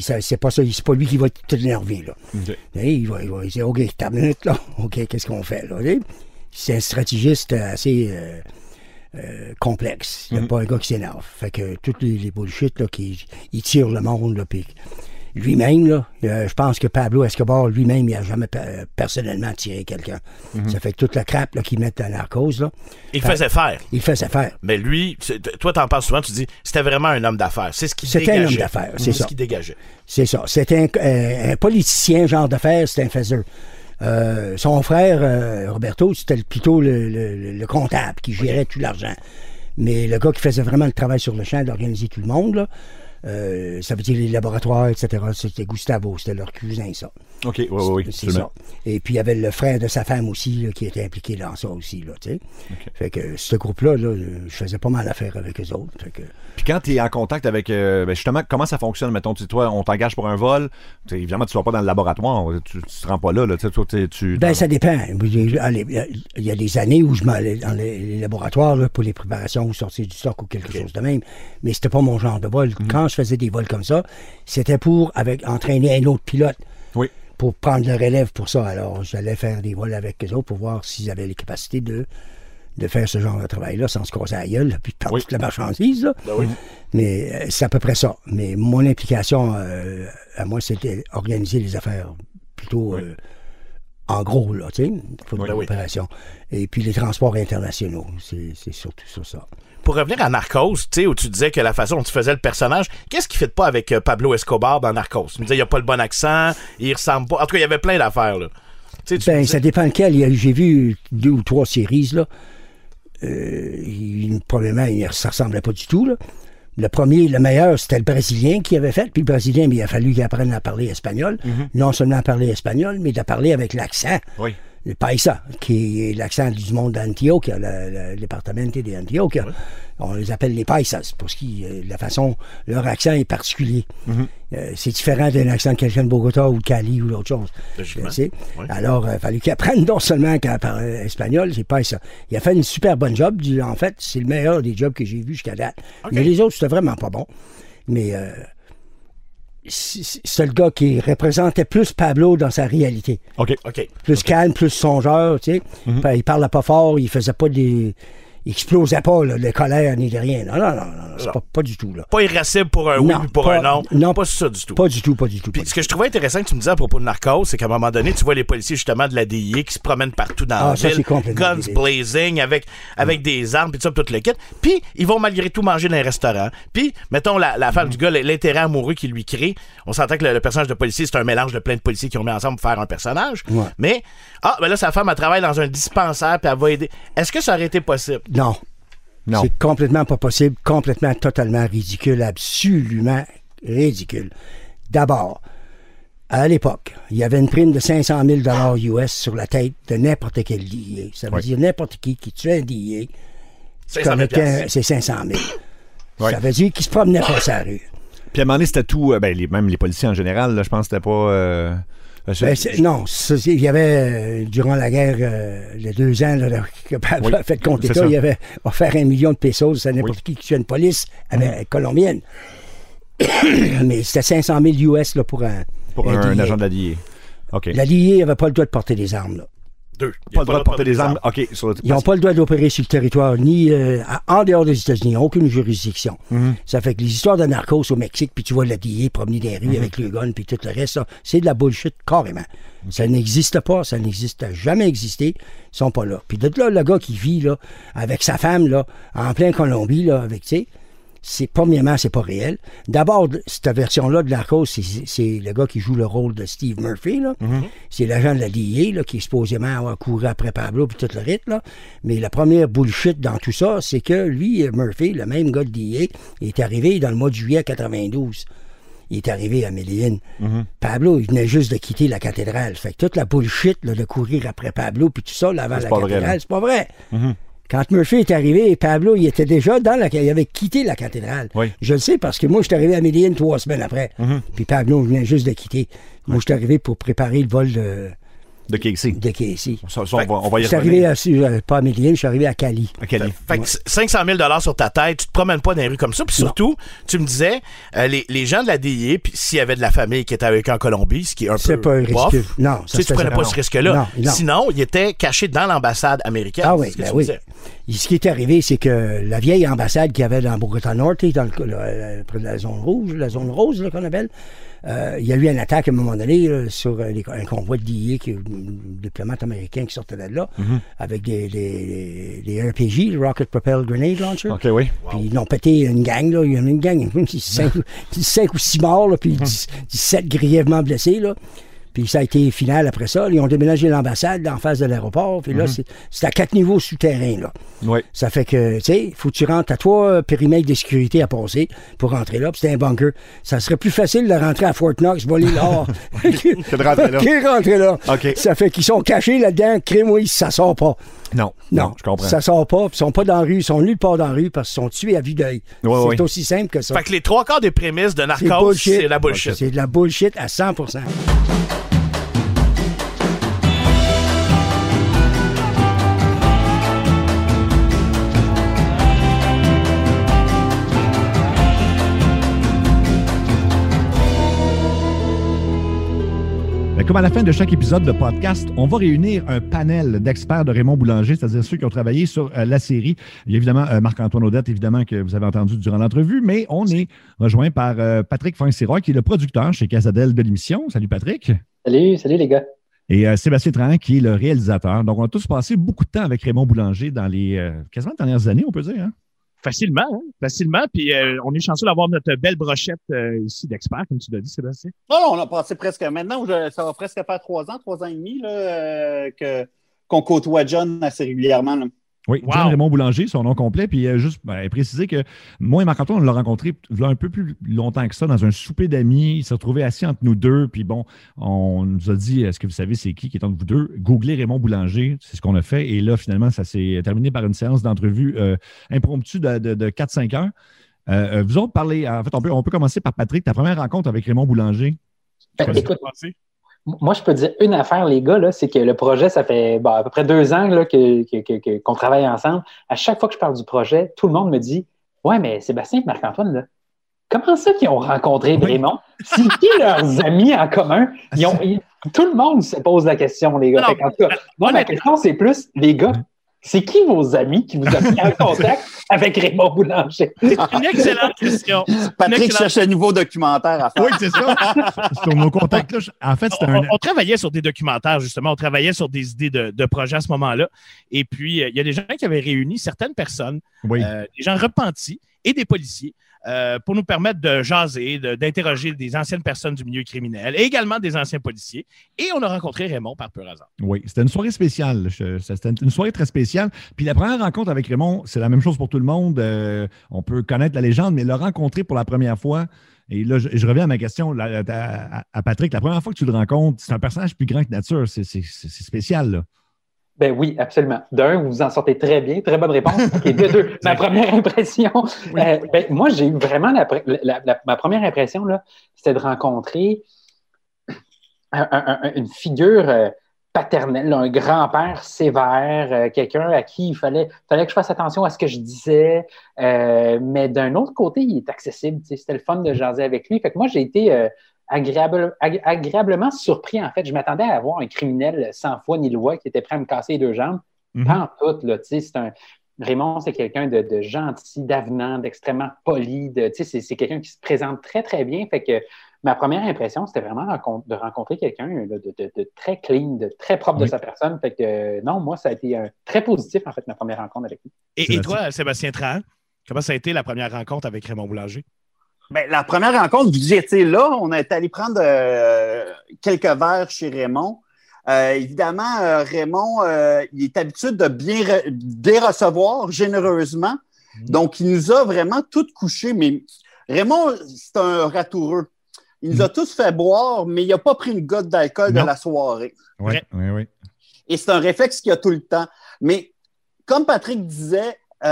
S3: C'est pas ça, c'est pas lui qui va t'énerver, là. Il, va, il va dire, OK, ta minute, là. <laughs> OK, qu'est-ce qu'on fait, là? C'est un stratégiste assez euh, euh, complexe. Il n'y a mm. pas un gars qui s'énerve. Fait que toutes les, les bullshit, là, qui, il tire le monde, là, puis lui-même, là, euh, je pense que Pablo Escobar, lui-même, il n'a jamais personnellement tiré quelqu'un. Mhm. Ça fait que toute la crape qu'il met dans la narcose, là.
S4: Il faisait faire.
S3: Il faisait faire.
S4: Mais lui, toi, t'en parles souvent, tu dis, c'était vraiment un homme d'affaires. C'est ce qui
S3: C'était un homme d'affaires, c'est ça.
S4: ce qui dégageait.
S3: C'est ça. C'était un, politicien, genre d'affaires, c'était un faiseur. Euh, son frère, euh, Roberto, c'était plutôt le, comptable qui gérait tout l'argent. Mais le gars qui faisait vraiment le travail sur le champ d'organiser tout le monde, là, euh, ça veut dire les laboratoires, etc. C'était Gustavo, c'était leur cousin, ça.
S2: OK, oui, oui, oui.
S3: C'est ça. Et puis, il y avait le frère de sa femme aussi, qui était impliqué dans ça aussi, là, tu sais. Fait que ce groupe-là, là, je faisais pas mal d'affaires avec eux autres.
S2: Puis quand tu es en contact avec, euh, ben, justement, comment ça fonctionne, mettons, tu, toi, on t'engage pour un vol, évidemment, tu ne vas pas dans le laboratoire, tu ne te rends pas là, là toi, tu...
S3: Ben, ça dépend. Il y a des années où je m'allais dans les, laboratoires, là, pour les préparations ou sortir du stock ou quelque chose de même, mais c'était pas mon genre de vol. Mhm. Quand je faisais des vols comme ça, c'était pour avec, entraîner un autre pilote.
S2: Oui.
S3: Pour prendre le relève pour ça. Alors, j'allais faire des vols avec eux autres pour voir s'ils avaient les capacités de, de faire ce genre de travail-là sans se casser la gueule, puis de toute la marchandise.
S2: Ben oui.
S3: Mais euh, c'est à peu près ça. Mais mon implication, euh, à moi, c'était organiser les affaires plutôt euh, en gros, là, tu sais, pour l'opération. Et puis les transports internationaux, c'est surtout ça, ça
S4: pour revenir à Narcos, tu sais, où tu disais que la façon dont tu faisais le personnage, qu'est-ce qui fait pas avec euh, Pablo Escobar dans Narcos? Tu me disais, il a pas le bon accent, il ressemble pas. En tout cas, il y avait plein d'affaires, là.
S3: ben, ça dépend lequel. J'ai vu deux ou trois séries, là. Euh, il, probablement, ça ressemblait pas du tout, là. Le premier, le meilleur, c'était le Brésilien qui avait fait. Puis le Brésilien, il a fallu qu'il apprenne à parler espagnol. Mm-hmm. Non seulement à parler espagnol, mais de parler avec l'accent.
S2: Oui
S3: le Paisa, qui est l'accent du monde d'Antioquia, le, le, département d'Antioquia. On les appelle les Paisas, parce que euh, la façon, leur accent est particulier. Mhm. Euh, c'est différent d'un accent de quelqu'un de Bogota ou de Cali ou d'autre chose. Alors, il fallait qu'il apprenne non seulement qu'à parler espagnol, c'est Paisa. Il a fait une super bonne job. En fait, c'est le meilleur des jobs que j'ai vu jusqu'à date. Mais les autres, c'était vraiment pas bon. Mais euh, c'est le gars qui représentait plus Pablo dans sa réalité.
S2: OK.
S3: Plus calme, plus songeur, tu sais. Mm-hmm. Il parlait pas fort, il faisait pas des explosait pas là, de colère ni de rien. Non, non, non, non c'est pas, pas, du tout. Là.
S4: Pas irascible pour un oui ou pour un non.
S3: Non,
S4: pas ça du tout.
S3: Pas du tout, pas du tout.
S4: Puis ce que je trouvais intéressant que tu me disais à propos de Narcos, c'est qu'à un moment donné, tu vois les policiers justement de la DIA qui se promènent partout dans ah, la ville, guns blazing, avec, avec des armes, puis ça, tout le kit. Puis ils vont malgré tout manger dans un restaurant. Puis, mettons, la, la femme mm. du gars, l'intérêt amoureux qu'il lui crée, on s'entend que le, personnage de policier, c'est un mélange de plein de policiers qui ont mis ensemble pour faire un personnage. Mais, ah, ben là, sa femme, elle travaille dans un dispensaire, puis elle va aider. Est-ce que ça aurait été possible?
S3: Non. C'est complètement pas possible, complètement, totalement ridicule, absolument ridicule. D'abord, à l'époque, il y avait une prime de 500 000 US sur la tête de n'importe quel DIA. Ça veut dire n'importe qui qui tue un DIA, c'est 500 000. Ça veut dire qu'il se promenait pas sa rue.
S2: Puis à un moment donné, c'était tout, euh, ben, même les policiers en général, je pense que c'était pas... Euh,
S3: ben, non, il y avait, euh, durant la guerre, euh, les deux ans, là, que oui, a <laughs> fait compte État, il y avait offert un million de pesos à n'importe qui qui tue une police mm. colombienne. <coughs> Mais c'était 500 000 US là, pour un.
S2: Pour un, agent de la DIA.
S3: La DIA n'avait pas le droit de porter des armes. Là.
S2: Pas le droit de porter des armes. OK.
S3: Ils n'ont pas le droit d'opérer sur le territoire, ni euh, en dehors des États-Unis. aucune juridiction. Mhm. Ça fait que les histoires de narcos au Mexique, puis tu vois la DIA promener des rues mhm. avec le gun, puis tout le reste, c'est de la bullshit carrément. Ça n'existe pas, ça n'existe jamais existé. Ils sont pas là. Puis de là, le gars qui vit là, avec sa femme là, en plein Colombie, là, avec, tu sais, c'est premièrement, c'est pas réel. D'abord, cette version-là de Narcos, c'est le gars qui joue le rôle de Steve Murphy. Mm-hmm. C'est l'agent de la DIA qui est supposément avoir couru après Pablo puis tout le rythme. Mais la première bullshit dans tout ça, c'est que lui, Murphy, le même gars de DIA, est arrivé dans le mois de juillet 92. Il est arrivé à Medellin. Mm-hmm. Pablo, il venait juste de quitter la cathédrale. Fait que toute la bullshit de courir après Pablo puis tout ça, avant la cathédrale, c'est pas vrai. Quand Murphy est arrivé, Pablo, il était déjà dans la... Il avait quitté la cathédrale. Je le sais parce que moi, je suis arrivé à Medellin trois semaines après. Mhm. Puis Pablo venait juste de quitter. Moi, je suis arrivé pour préparer le vol de,
S2: De Casey.
S3: De Casey.
S2: on, va,
S3: y Je suis arrivé à, euh, pas à Medellin, je suis arrivé à Cali.
S4: À Cali. Fait, que 500 000 sur ta tête, tu te promènes pas dans les rues comme ça. Puis surtout, tu me disais, euh, les, les, gens de la DIA, puis s'il y avait de la famille qui était avec en Colombie, ce qui est un peu.
S3: C'est pas un risque. Non,
S4: ça tu, sais, tu prenais pas ce risque-là. Sinon, il était caché dans l'ambassade américaine.
S3: Ah oui, ben oui. Ce qui est arrivé, c'est que la vieille ambassade qu'il y avait dans Bogota Norte, dans le, près de la zone rouge, la zone rose qu'on appelle, euh, il y a eu une attaque à un moment donné sur euh, un convoi de DIA, qui, diplomate américain qui sortait de là, mhm. avec des, des, des, RPG, Rocket Propelled Grenade Launcher.
S2: OK, oui.
S3: Puis ils ont pété une gang, là. Il y en a une gang, <laughs> 5, 5 ou 6 morts, là, puis 17 grièvement blessés, là. Puis ça a été final après ça. Ils ont déménagé l'ambassade en face de l'aéroport. Puis là, mhm. c'est à quatre niveaux souterrains. Là.
S2: Oui.
S3: Ça fait que, tu sais, faut que tu rentres à trois périmètres de sécurité à passer pour rentrer là. Puis c'était un bunker. Ça serait plus facile de rentrer à Fort Knox, voler l'or, <laughs>
S2: que de rentrer là. <laughs>
S3: que rentrer là. Ça fait qu'ils sont cachés là-dedans. Crée-moi, ça sort pas.
S2: Non, non, je comprends.
S3: Ça sort pas, puis ils sont pas dans la rue, ils sont nulle part dans la rue parce qu'ils sont tués à vue d'œil. c'est aussi simple que ça.
S4: Fait que les trois quarts des prémices de Narcos, c'est la bullshit.
S3: C'est de la bullshit à 100
S2: comme à la fin de chaque épisode de podcast, on va réunir un panel d'experts de Raymond Boulanger, c'est-à-dire ceux qui ont travaillé sur euh, la série. Il y a évidemment euh, Marc-Antoine Audette, évidemment, que vous avez entendu durant l'entrevue, mais on est rejoint par euh, Patrick Fansiroy, qui est le producteur chez Casadel de l'émission. Salut Patrick.
S5: Salut, salut les gars.
S2: Et Sébastien Tran, qui est le réalisateur. Donc, on a tous passé beaucoup de temps avec Raymond Boulanger dans les quasiment dernières années, on peut dire. Hein?
S4: Facilement, hein? facilement. Puis euh, on est chanceux d'avoir notre belle brochette euh, ici d'experts, comme tu l'as dit, Sébastien.
S5: On a passé presque. Maintenant, ça va presque faire trois ans, trois ans et demi là, euh, qu'on côtoie John assez régulièrement.
S2: Oui, John Raymond Boulanger, son nom complet. Puis euh, juste ben, préciser que moi et Marc-Antoine, on l'a rencontré un peu plus longtemps que ça dans un souper d'amis. Il s'est retrouvé assis entre nous deux. Puis bon, on nous a dit Est-ce que vous savez c'est qui qui est entre vous deux? Googlez Raymond Boulanger. C'est ce qu'on a fait. Et là, finalement, ça s'est terminé par une séance d'entrevue euh, impromptue de, de, 4-5 heures. Euh, vous autres parlez. En fait, on peut, on peut commencer par Patrick, ta première rencontre avec Raymond Boulanger?
S5: Ben, écoute, moi, je peux dire une affaire, les gars, c'est que le projet, ça fait à peu près deux ans qu'on travaille ensemble. À chaque fois que je parle du projet, tout le monde me dit Ouais, mais Sébastien et Marc-Antoine, comment ça qu'ils ont rencontré Raymond? C'est qui <laughs> leurs amis en commun? tout le monde se pose la question, les gars. en tout cas, moi, ma question, c'est plus les gars, c'est qui vos amis qui vous ont mis en contact avec Raymond Boulanger?
S4: C'est une excellente question. <laughs>
S5: Patrick cherche un nouveau documentaire à faire.
S2: Oui, c'est ça. sur nos contacts, là, en fait,
S4: on, un... on, travaillait sur des documentaires, justement. On travaillait sur des idées de, de projets à ce moment-là. Et puis, euh, il y a des gens qui avaient réuni certaines personnes, euh, des gens repentis et des policiers euh, pour nous permettre de jaser, d'interroger des anciennes personnes du milieu criminel et également des anciens policiers. Et on a rencontré Raymond par pur hasard.
S2: Oui, c'était une soirée spéciale. C'était une soirée très spéciale. Puis la première rencontre avec Raymond, c'est la même chose pour tout le monde. Euh, on peut connaître la légende, mais le rencontrer pour la première fois, et là, je, reviens à ma question à, Patrick. La première fois que tu le rencontres, c'est un personnage plus grand que nature. C'est spécial, là.
S5: Ben oui, absolument. D'un, vous en sortez très bien, très bonne réponse. <laughs> Et de deux, ma première impression, euh, ben, moi j'ai eu vraiment la, ma première impression c'était de rencontrer une figure euh, paternelle, un grand-père sévère, euh, quelqu'un à qui il fallait, fallait que je fasse attention à ce que je disais, mais d'un autre côté, il est accessible. C'était le fun de jaser avec lui. Fait que moi j'ai été agréablement surpris, en fait. Je m'attendais à avoir un criminel sans foi ni loi qui était prêt à me casser les deux jambes. Mhm. Pas en tout, là, c'est un... Raymond, c'est quelqu'un de, gentil, d'avenant, d'extrêmement poli. De, c'est, quelqu'un qui se présente très, très bien. Fait que ma première impression, c'était vraiment de rencontrer quelqu'un de, très clean, de très propre de sa personne. Fait que non, moi, ça a été très positif, en fait, ma première rencontre avec lui.
S4: Et, et toi, Sébastien Trahan, comment ça a été la première rencontre avec Raymond Boulanger?
S5: Ben, la première rencontre, vous étiez là, on est allé prendre euh, quelques verres chez Raymond. Euh, évidemment, euh, Raymond, il est habitué de bien, recevoir généreusement. Mhm. Donc, il nous a vraiment tout couché. Mais Raymond, c'est un ratoureux. Il nous a mhm. tous fait boire, mais il n'a pas pris une goutte d'alcool de la soirée.
S2: Oui, oui, oui.
S5: Et c'est un réflexe qu'il a tout le temps. Mais comme Patrick disait, tu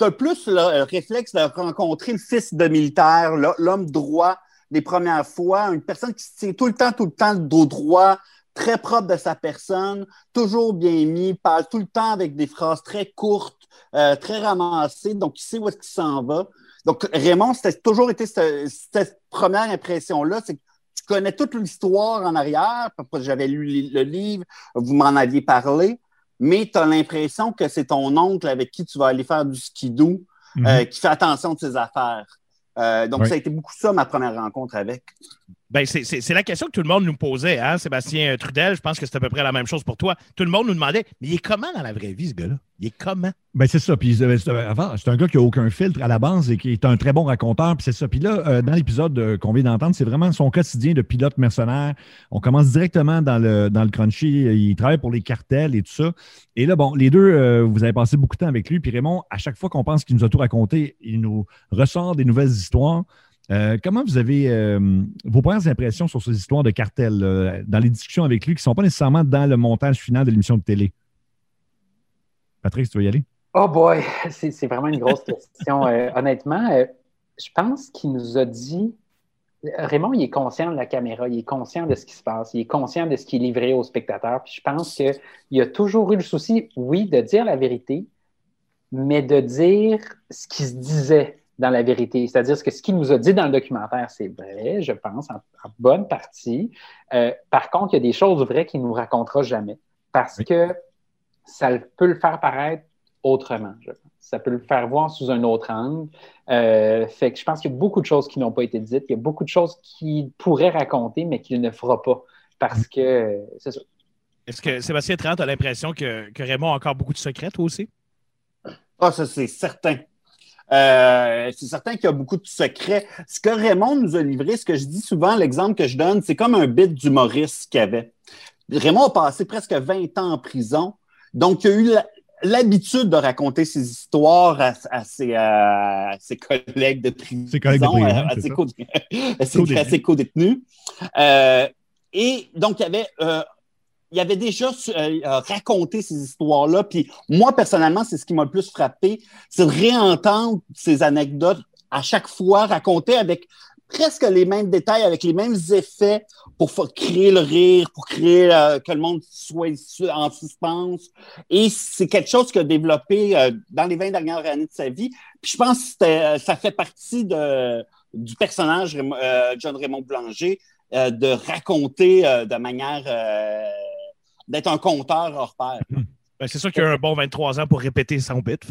S5: as plus le réflexe de rencontrer le fils de militaire, l'homme droit des premières fois, une personne qui se tient tout le temps, tout le temps le dos droit,
S6: très propre de sa personne, toujours bien mis, parle tout le temps avec des phrases très courtes, euh, très ramassées, donc il sait où est-ce qu'il s'en va. Donc, Raymond, c'était toujours été cette, première impression-là, c'est que tu connais toute l'histoire en arrière, j'avais lu le livre, vous m'en aviez parlé, mais tu as l'impression que c'est ton oncle avec qui tu vas aller faire du skidoo euh, qui fait attention de ses affaires. Euh, donc, ça a été beaucoup ça, ma première rencontre avec.
S4: Ben, c'est la question que tout le monde nous posait, hein, Sébastien Trudel. Je pense que c'est à peu près la même chose pour toi. Tout le monde nous demandait, mais il est comment dans la vraie vie, ce gars-là? Il est comment?
S2: Ben, c'est ça. Puis, euh, c'est un gars qui n'a aucun filtre à la base et qui est un très bon raconteur. Puis, c'est ça. Puis là, euh, dans l'épisode qu'on vient d'entendre, c'est vraiment son quotidien de pilote mercenaire. On commence directement dans le, dans le crunchy. Il travaille pour les cartels et tout ça. Et là, bon, les deux, euh, vous avez passé beaucoup de temps avec lui. Puis Raymond, à chaque fois qu'on pense qu'il nous a tout raconté, il nous ressort des nouvelles histoires. Euh, comment vous avez euh, vos premières impressions sur ces histoires de cartel euh, dans les discussions avec lui qui ne sont pas nécessairement dans le montage final de l'émission de télé? Patrick, tu veux y aller?
S5: Oh boy, <laughs> c'est vraiment une grosse question. honnêtement, je pense qu'il nous a dit. Raymond, il est conscient de la caméra, il est conscient de ce qui se passe, il est conscient de ce qui est livré aux spectateurs. Puis je pense qu'il a toujours eu le souci, oui, de dire la vérité, mais de dire ce qui se disait dans la vérité. C'est-à-dire que ce qu'il nous a dit dans le documentaire, c'est vrai, je pense, en, bonne partie. Euh, par contre, il y a des choses vraies qu'il ne nous racontera jamais parce que ça peut le faire paraître autrement, je pense. Ça peut le faire voir sous un autre angle. Euh, fait que je pense qu'il y a beaucoup de choses qui n'ont pas été dites. Il y a beaucoup de choses qu'il pourrait raconter, mais qu'il ne fera pas parce que c'est ça.
S4: Est-ce que Sébastien Trent a l'impression que, que Raymond a encore beaucoup de secrets, toi aussi?
S6: Ah, ça, c'est certain. Euh, c'est certain qu'il y a beaucoup de secrets. Ce que Raymond nous a livré, ce que je dis souvent, l'exemple que je donne, c'est comme un bit d'humoriste qu'il avait. Raymond a passé presque 20 ans en prison. Donc, il a eu l'habitude de raconter ses histoires à, ses, collègues de prison, ses collègues de prison, à, ses, <laughs> co-détenus. Euh, et donc, il y avait euh, il avait déjà euh, raconté ces histoires-là. Puis moi, personnellement, c'est ce qui m'a le plus frappé, c'est de réentendre ces anecdotes à chaque fois racontées avec presque les mêmes détails, avec les mêmes effets pour créer le rire, pour créer euh, que le monde soit en suspense. Et c'est quelque chose qu'il a développé euh, dans les 20 dernières années de sa vie. Puis je pense que ça fait partie de, du personnage John Raymond Boulanger de raconter de manière d'être un compteur hors pair.
S4: Ben, c'est sûr qu'il y a un bon 23 ans pour répéter son bit. <laughs>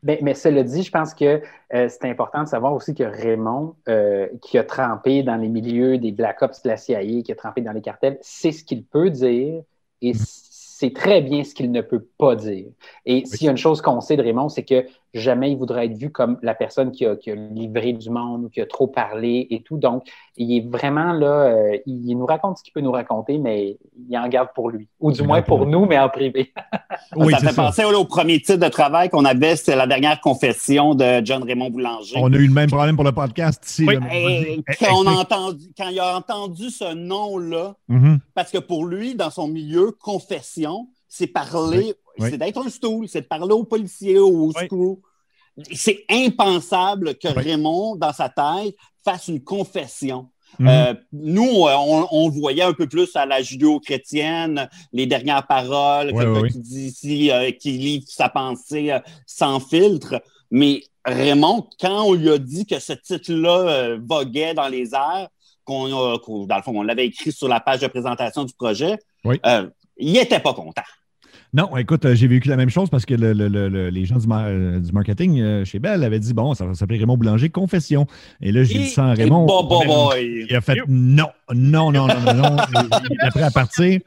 S5: Ben, mais cela dit, je pense que euh, c'est important de savoir aussi que Raymond, euh, qui a trempé dans les milieux des Black Ops de la CIA, qui a trempé dans les cartels, sait ce qu'il peut dire et mm. c'est très bien ce qu'il ne peut pas dire. Et s'il y a une chose qu'on sait de Raymond, c'est que jamais il voudrait être vu comme la personne qui a, livré du monde, qui a trop parlé et tout. Donc, il est vraiment là, euh, il nous raconte ce qu'il peut nous raconter, mais il en garde pour lui. Ou du moins pour nous, mais en privé. <laughs>
S6: oui, ça fait penser au premier titre de travail qu'on avait, c'était la dernière confession de John Raymond Boulanger.
S2: On a eu le même problème pour le podcast ici.
S6: quand, on a entendu, quand il a entendu ce nom-là, mm-hmm. parce que pour lui, dans son milieu, confession, c'est parler c'est d'être un stool, c'est de parler aux policiers, aux screws. C'est impensable que Raymond, dans sa tête, fasse une confession. Mhm. Euh, nous, on, le voyait un peu plus à la judéo-chrétienne, les dernières paroles, qui, dit, euh, qui livre sa pensée euh, sans filtre. Mais Raymond, quand on lui a dit que ce titre-là voguait dans les airs, qu'on dans le fond, on l'avait écrit sur la page de présentation du projet, il n'était pas content.
S2: Non, écoute, euh, j'ai vécu la même chose parce que les gens du, euh, marketing euh, chez Bell avaient dit bon, ça va s'appeler Raymond Boulanger Confession. Et là, j'ai dit ça à Raymond. il a fait non, non, non, non, non, non. Après, à partir,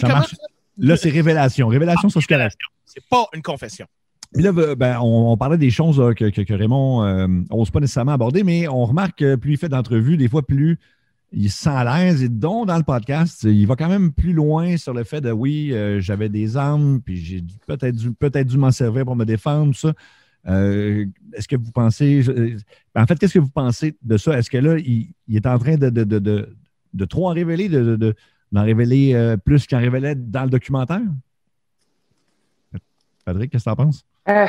S2: ça marche. Là, c'est révélation. Révélation sur ce qu'elle
S4: C'est pas une confession.
S2: Puis là, ben, on, parlait des choses que, Raymond n'ose pas nécessairement aborder, mais on remarque que plus il fait d'entrevues, des fois plus il se sent à l'aise et donc dans le podcast, il va quand même plus loin sur le fait de oui, euh, j'avais des armes, puis j'ai peut-être dû, peut-être dû m'en servir pour me défendre, tout ça. Euh, est-ce que vous pensez. Euh, en fait, qu'est-ce que vous pensez de ça? Est-ce que là, il, est en train de, de, de, de trop en révéler, d'en révéler plus qu'en révélait dans le documentaire? Patrick, qu'est-ce que tu en penses?
S5: Euh,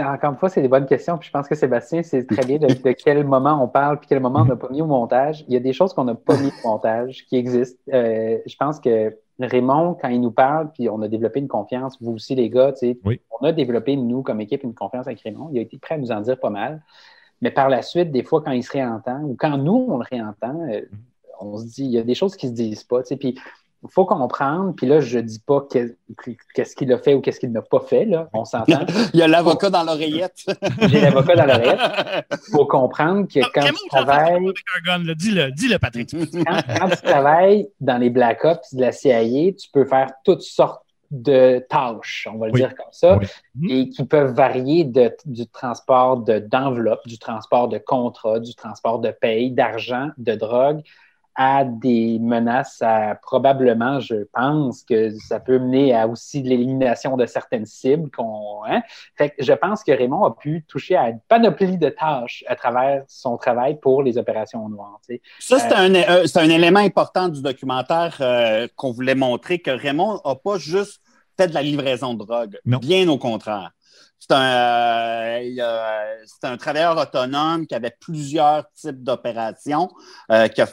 S5: encore une fois, c'est des bonnes questions. Puis je pense que Sébastien sait très bien de, quel moment on parle puis quel moment on n'a pas mis au montage. Il y a des choses qu'on n'a pas mis au montage qui existent. Euh, je pense que Raymond, quand il nous parle, puis on a développé une confiance, vous aussi les gars, on a développé, nous, comme équipe, une confiance avec Raymond. Il a été prêt à nous en dire pas mal. Mais par la suite, des fois, quand il se réentend, ou quand nous, on le réentend, euh, on se dit, il y a des choses qui se disent pas. Puis faut comprendre, puis là, je ne dis pas qu'est-ce qu'il a fait ou qu'est-ce qu'il n'a pas fait, là. on s'entend. <laughs>
S6: il y a l'avocat dans l'oreillette. <laughs>
S5: J'ai l'avocat dans l'oreillette. Il faut comprendre que quand tu travailles...
S4: Dis-le, dis-le, Patrick. <laughs>
S5: Quand, tu travailles dans les Black Ops de la CIA, tu peux faire toutes sortes de tâches, on va le dire comme ça, et qui peuvent varier de, du transport d'enveloppe, du transport de contrat, du transport de paye, d'argent, de drogue, à des menaces à probablement, je pense que ça peut mener à aussi l'élimination de certaines cibles. Qu'on, hein. Fait que je pense que Raymond a pu toucher à une panoplie de tâches à travers son travail pour les opérations noires.
S6: Ça, c'est, un, euh, c'est un élément important du documentaire euh, qu'on voulait montrer, que Raymond n'a pas juste fait de la livraison de drogue, bien au contraire. C'est un, euh, c'est un travailleur autonome qui avait plusieurs types d'opérations, qui a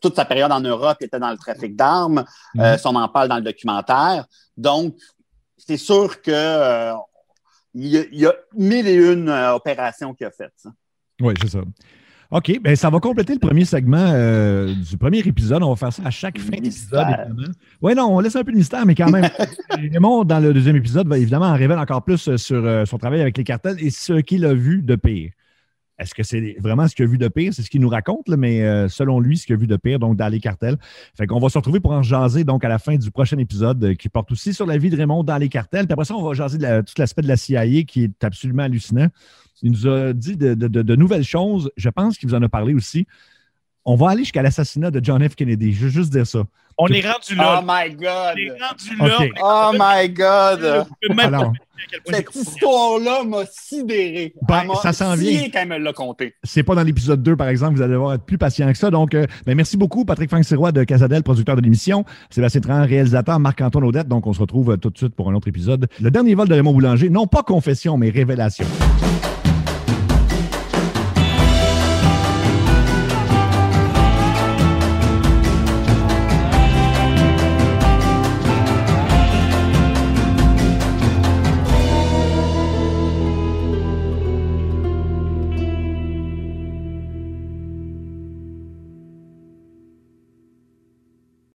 S6: toute sa période en Europe était dans le trafic d'armes. Mhm. Euh, on en parle dans le documentaire. Donc, c'est sûr que euh, il, y a, mille et une euh, opérations qu'il a faites.
S2: Oui, c'est ça. OK, bien, ça va compléter le premier segment du premier épisode. On va faire ça à chaque fin d'épisode, Oui, non, on laisse un peu de mystère, mais quand même. <laughs> Raymond, dans le deuxième épisode, va évidemment en révèle encore plus sur son travail avec les cartels et ce qu'il a vu de pire. Est-ce que c'est vraiment ce qu'il a vu de pire? C'est ce qu'il nous raconte, mais euh, selon lui, ce qu'il a vu de pire, donc dans les cartels. Fait qu'on va se retrouver pour en jaser donc à la fin du prochain épisode euh, qui porte aussi sur la vie de Raymond dans les cartels. Puis après ça, on va jaser de tout l'aspect de la CIA qui est absolument hallucinant. Il nous a dit de, nouvelles choses. Je pense qu'il vous en a parlé aussi. On va aller jusqu'à l'assassinat de John F. Kennedy. Je veux juste dire ça.
S4: On est rendu là.
S6: Oh my God.
S4: On est rendu là.
S6: Oh my God. Alors, cette histoire-là m'a sidéré.
S2: Ben, ça s'en vient.
S6: quand elle l'a compté.
S2: C'est pas dans l'épisode 2, par exemple. Vous allez devoir être plus patient que ça. Donc, euh, ben, merci beaucoup, Patrick Fanxiroy de Casadel, producteur de l'émission. Sébastien Tran, réalisateur. Marc-Antoine Audette. Donc, on se retrouve euh, tout de suite pour un autre épisode. Le dernier vol de Raymond Boulanger. Non pas confession, mais révélation.